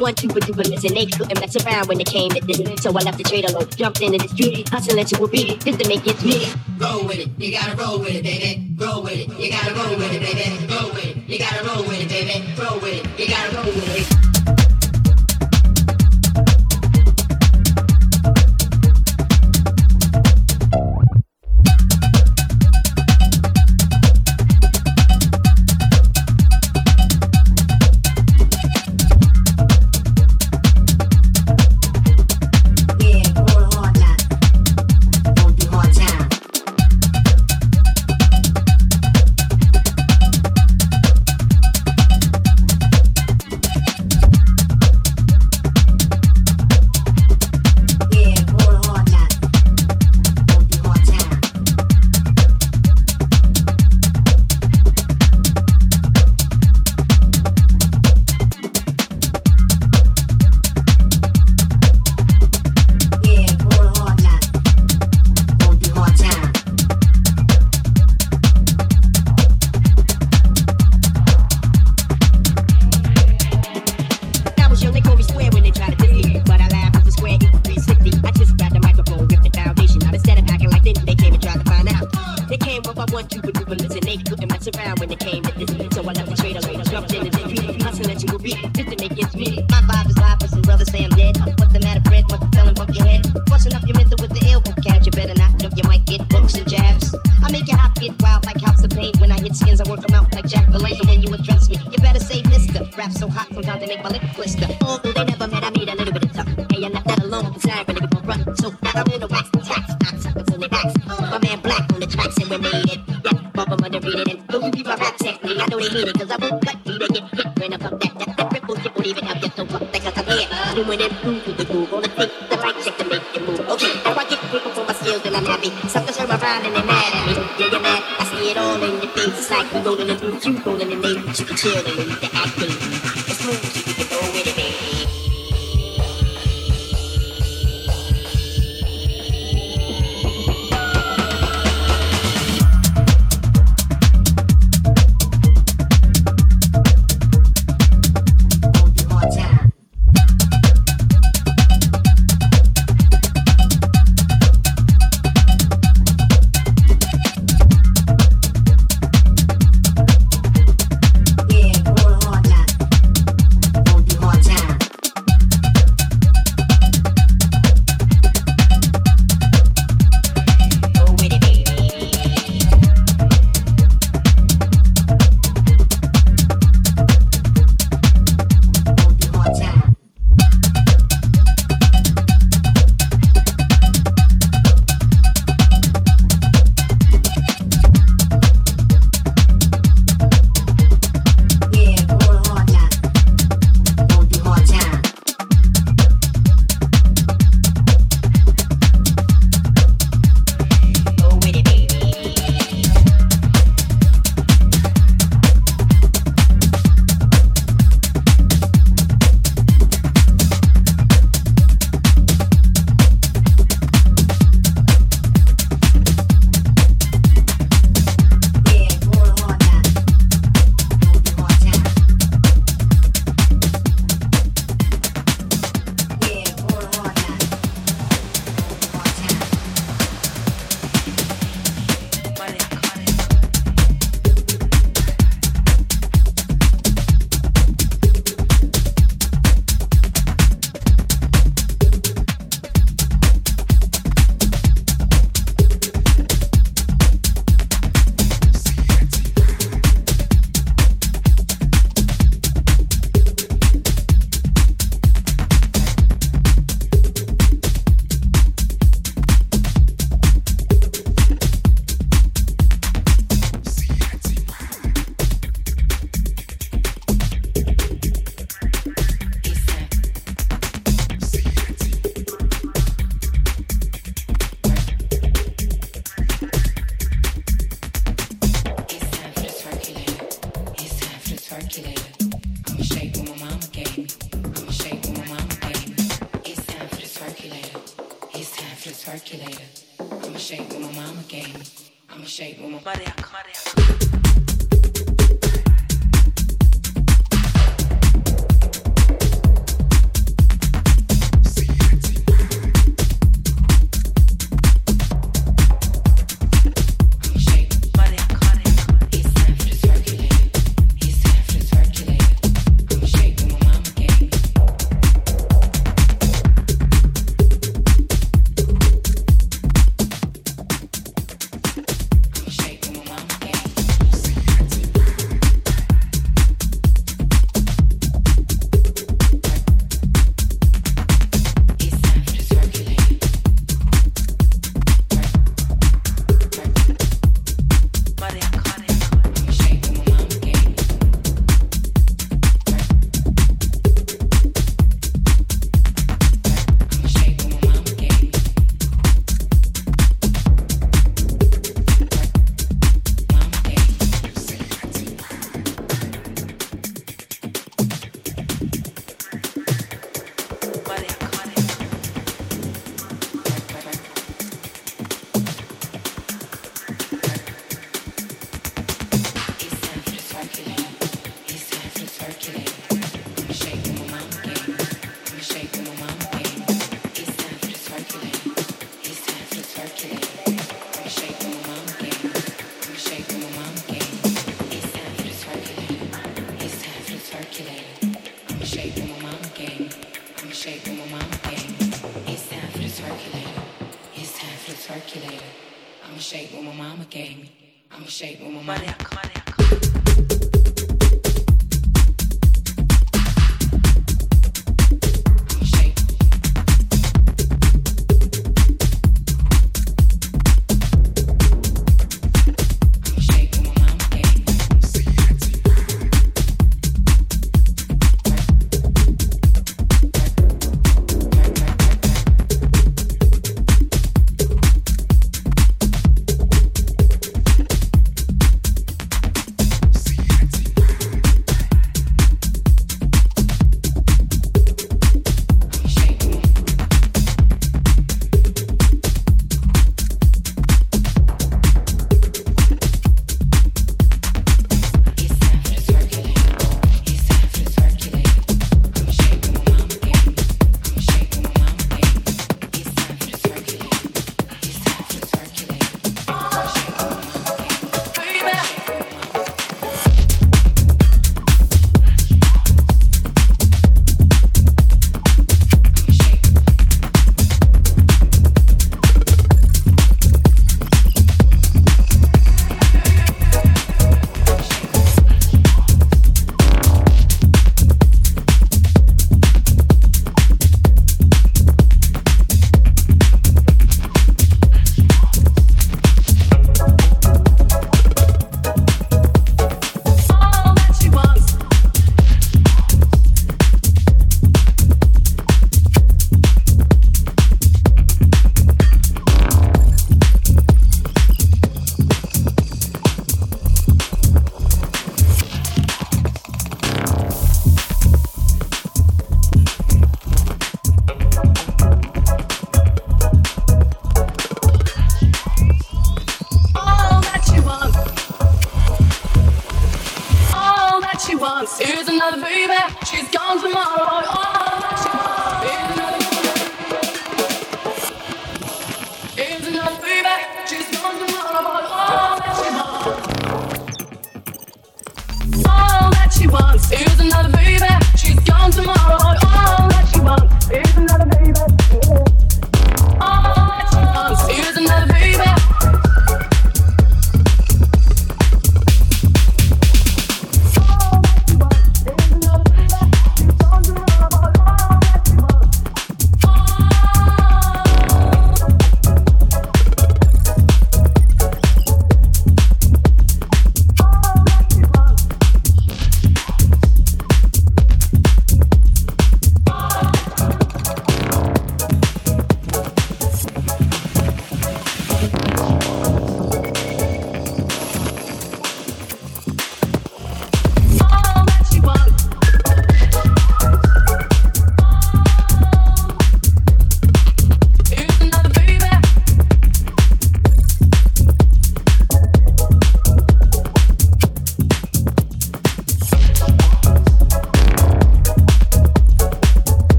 one, two, but two, but listen, they couldn't mess around when they came to this. So I left the trade alone, jumped into the street, hustling to a beat, just to make it sweet. Roll with it, you gotta roll with it, baby. Roll with it, you gotta roll with it, baby. Roll with it, you gotta roll with it, baby. Roll with it, you gotta roll with it. I'ma shake with my mama game. I'ma shake with my.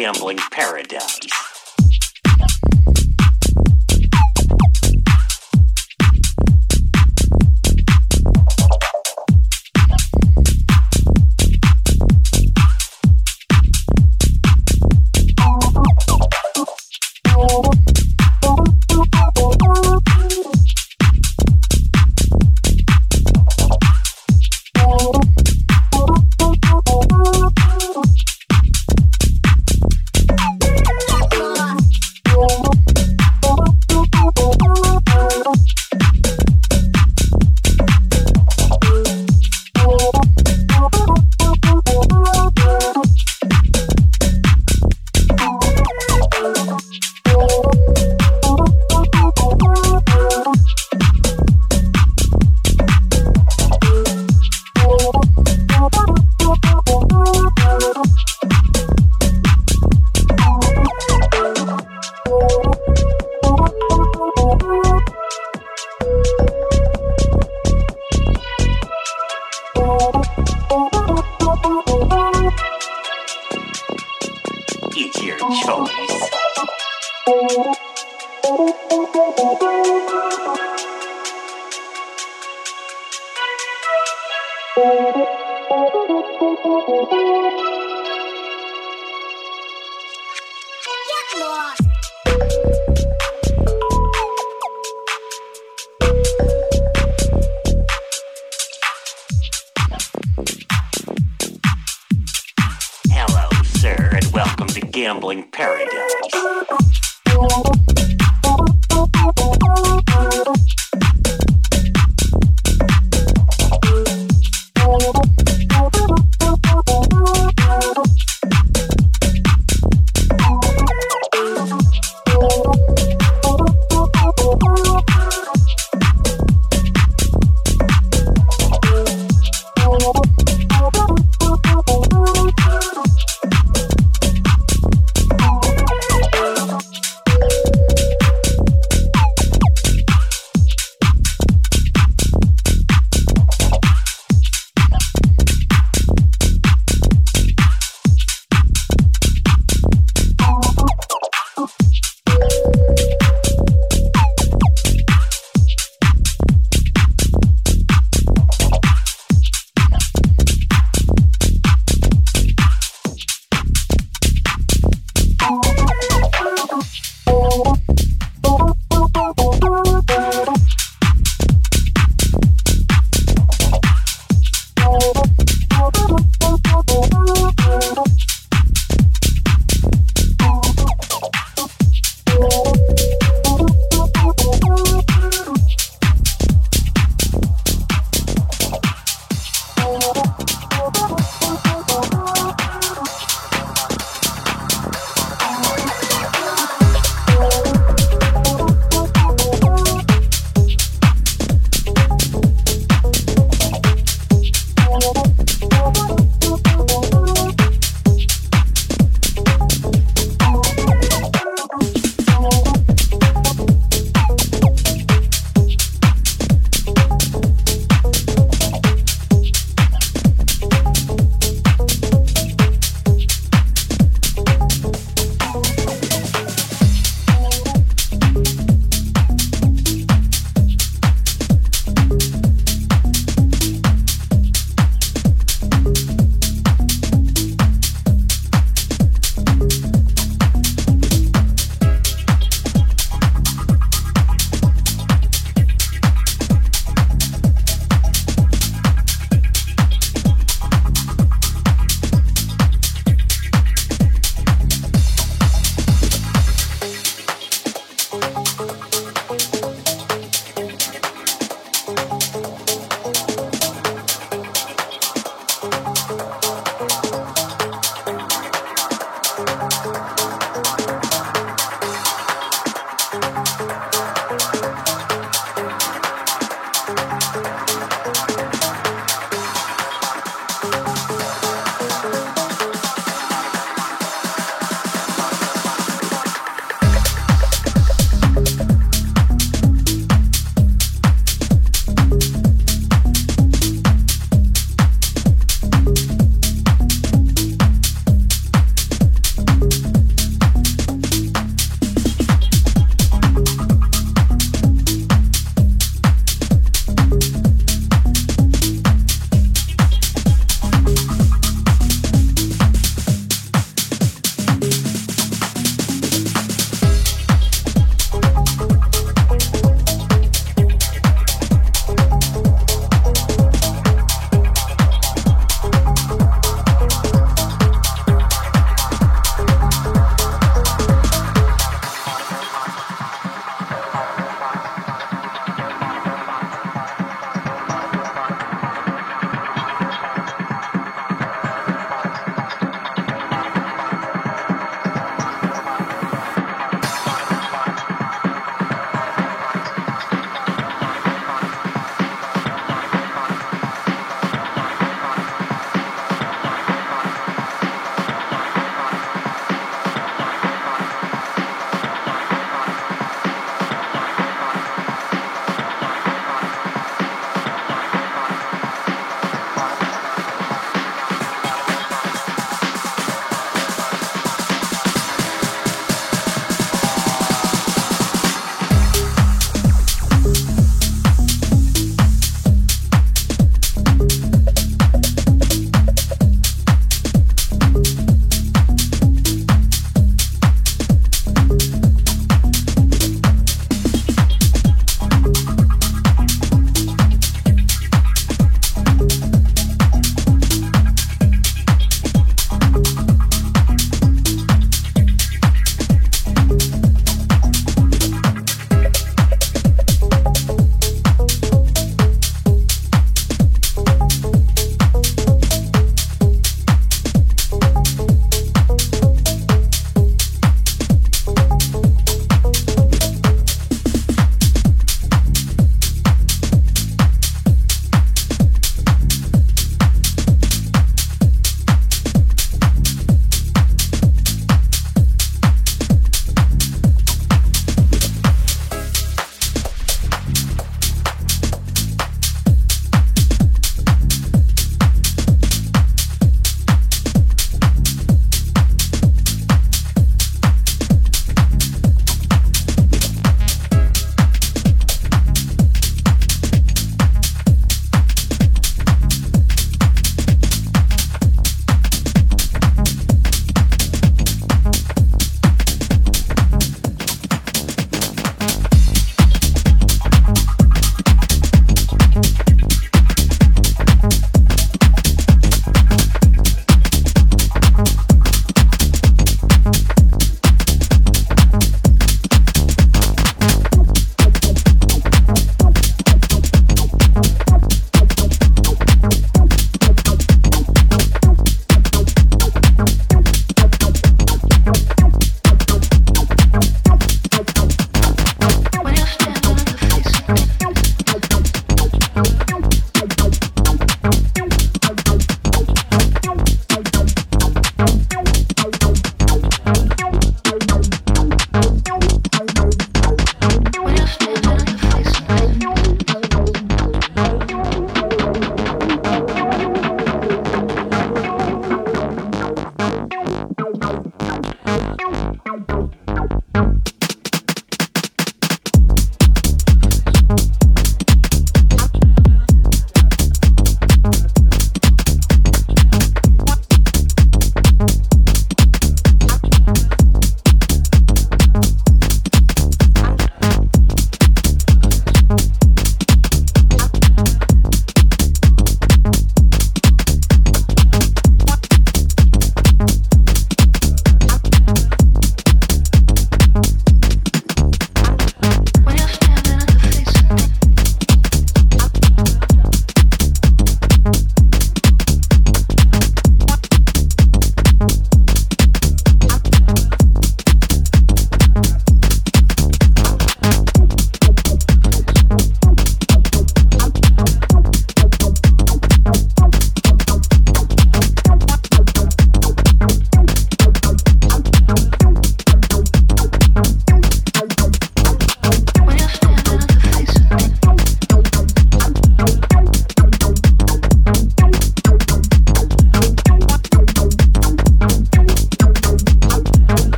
gambling paradise.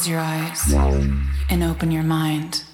Close your eyes and open your mind.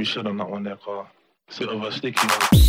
be should have not won that car. It's a bit of a sticky one.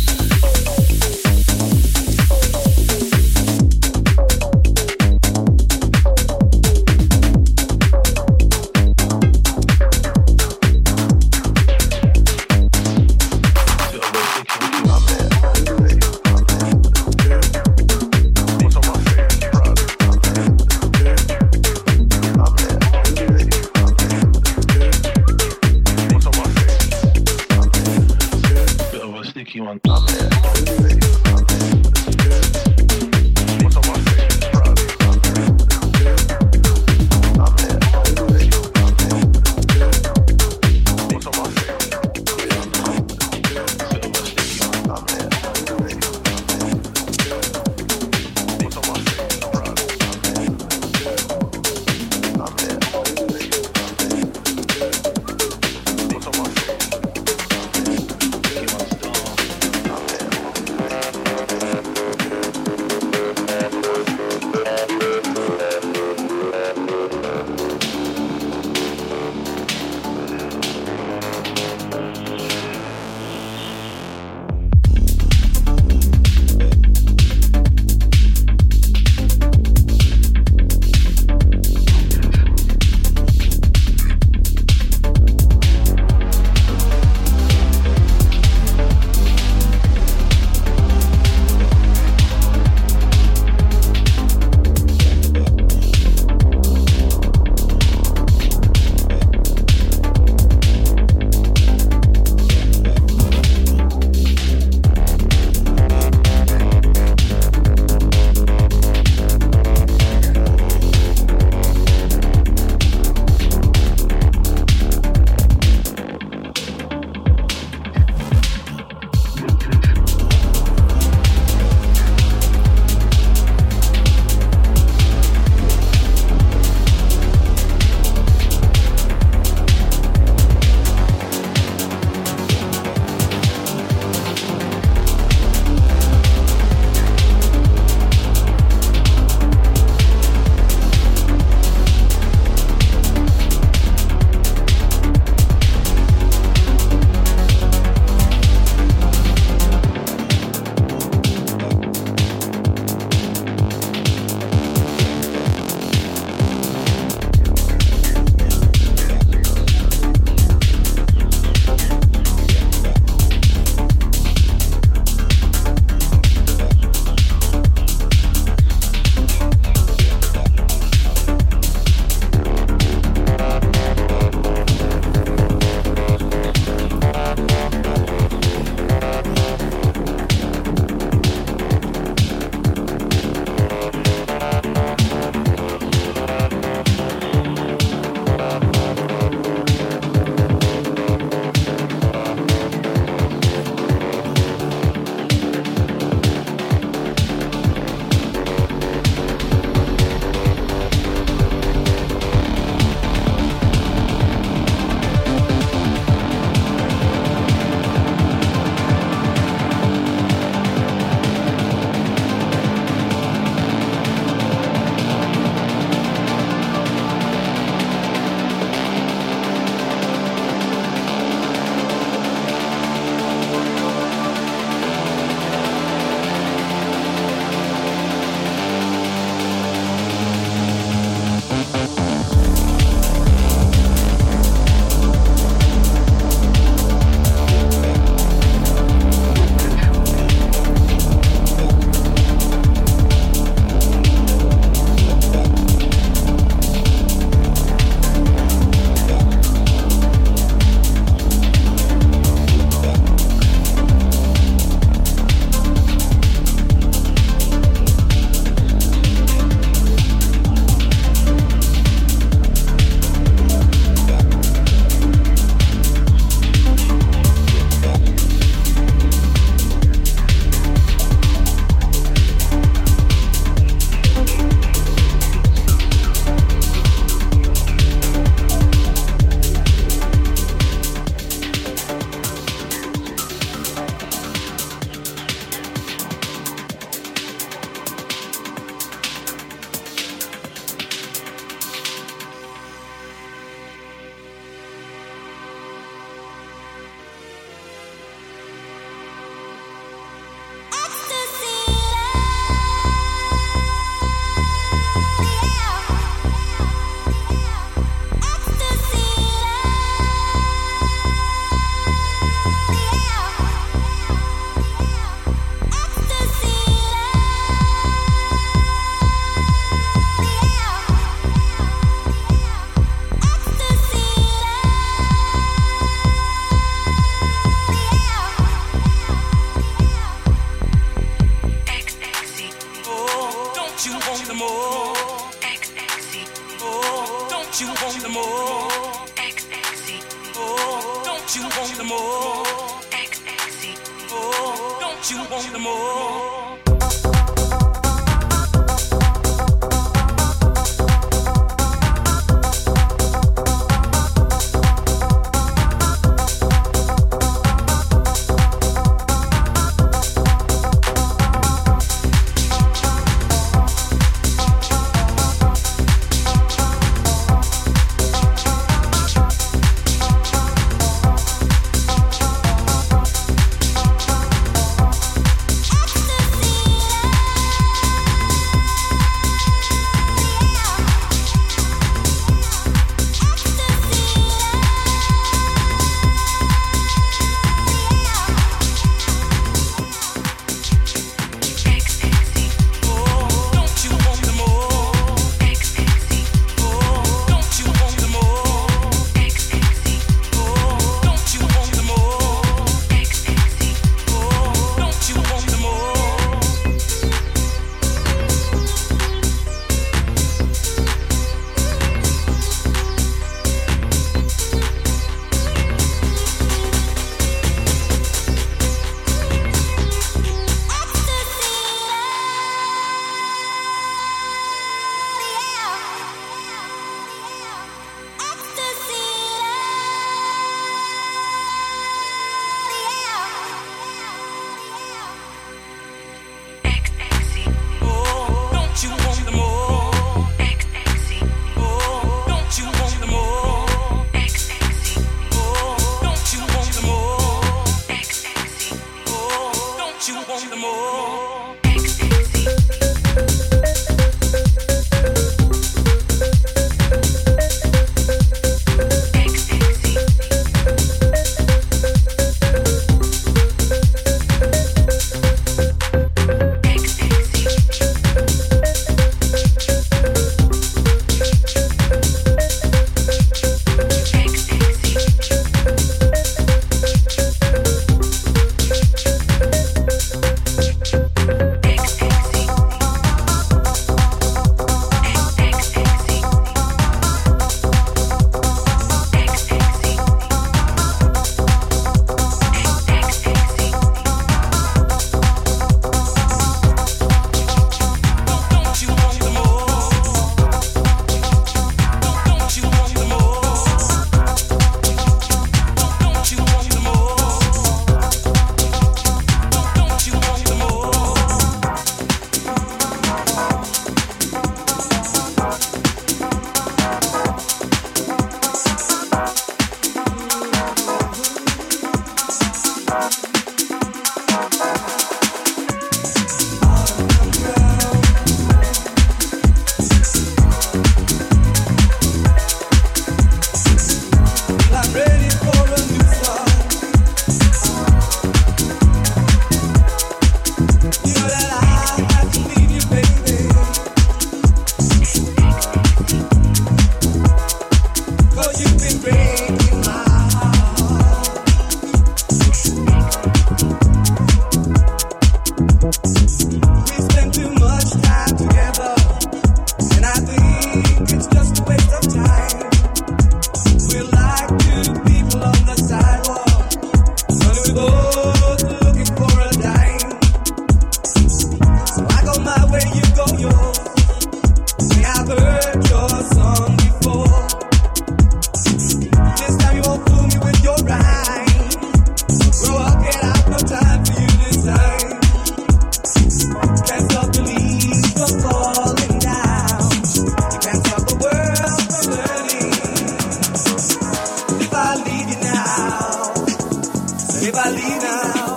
It was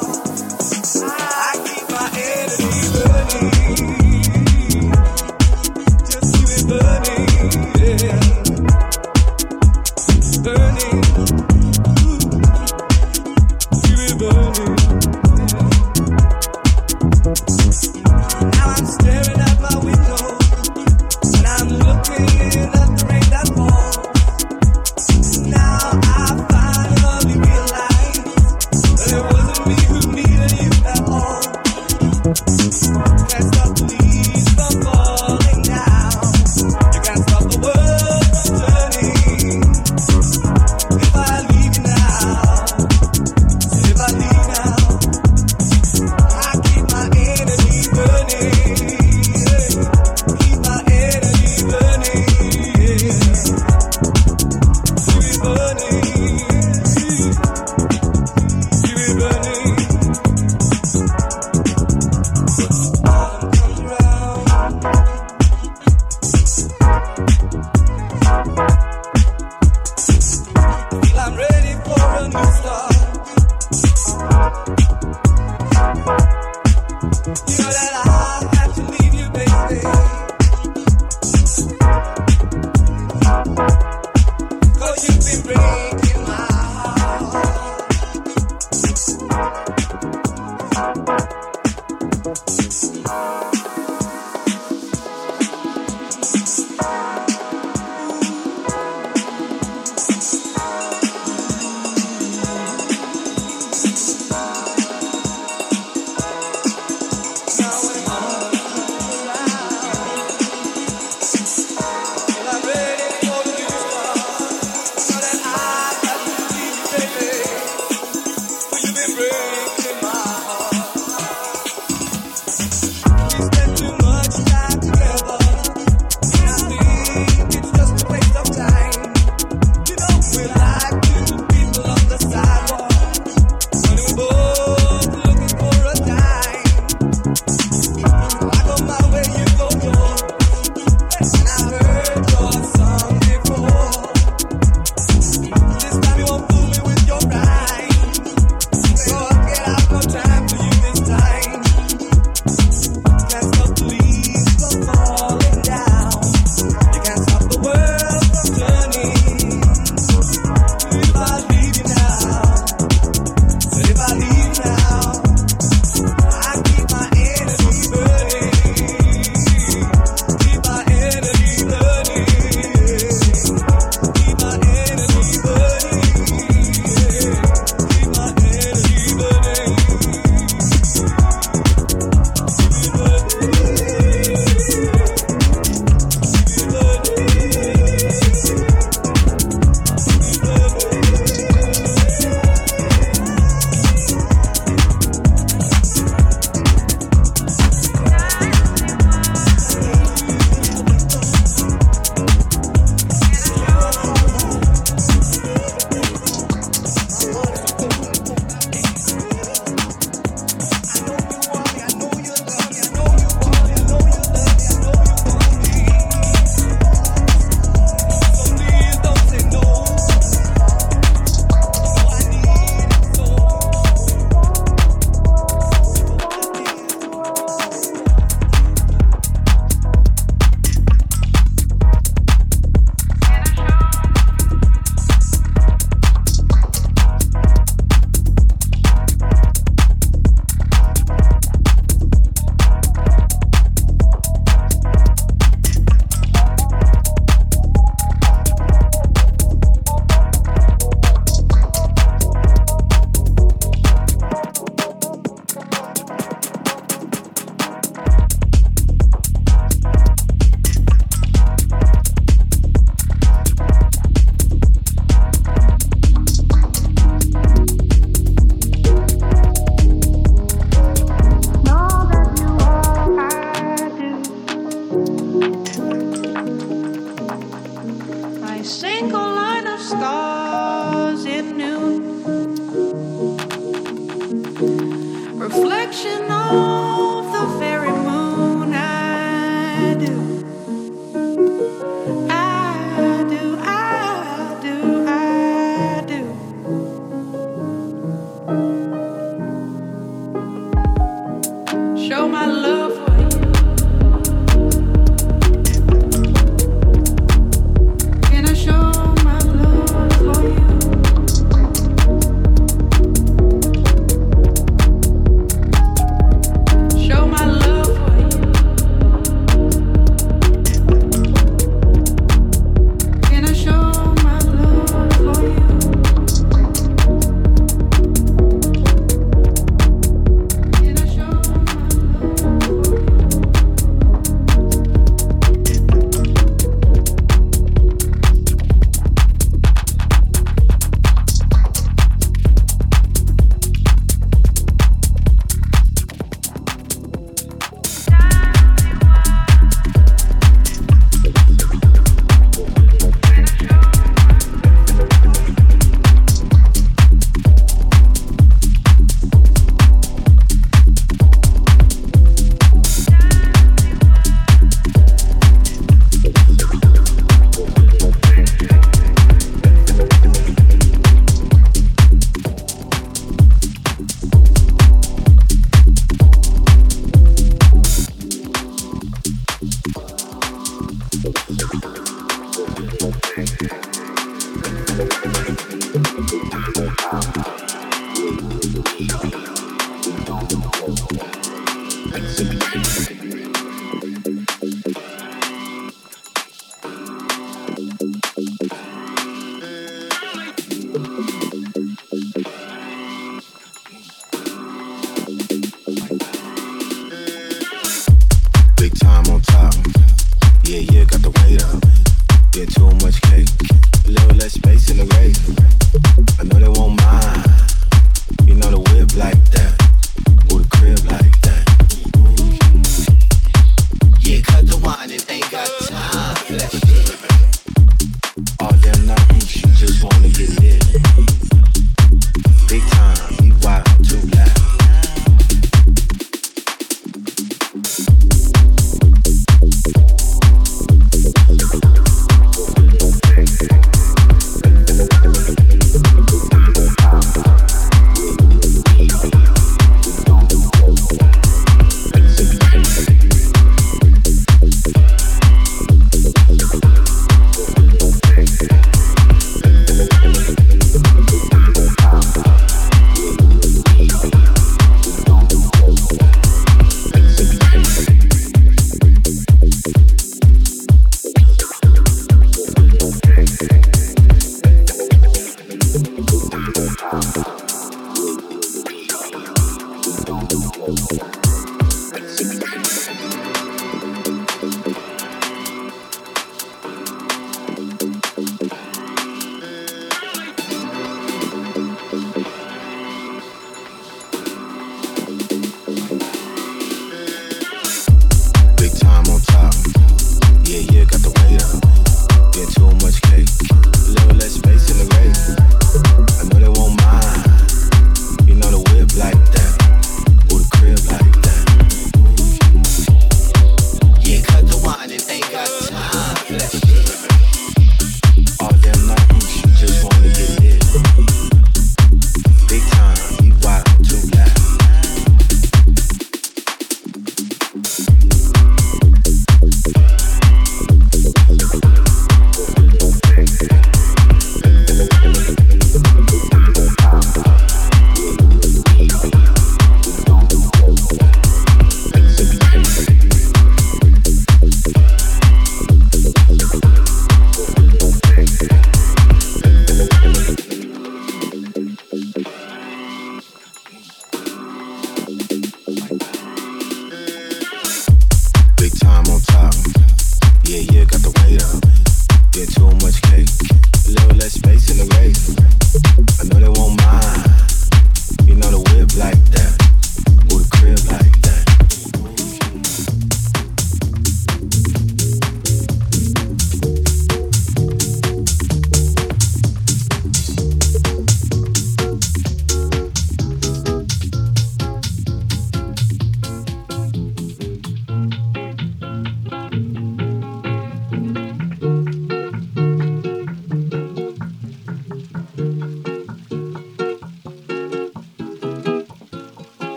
single line of stars in noon. Reflection on.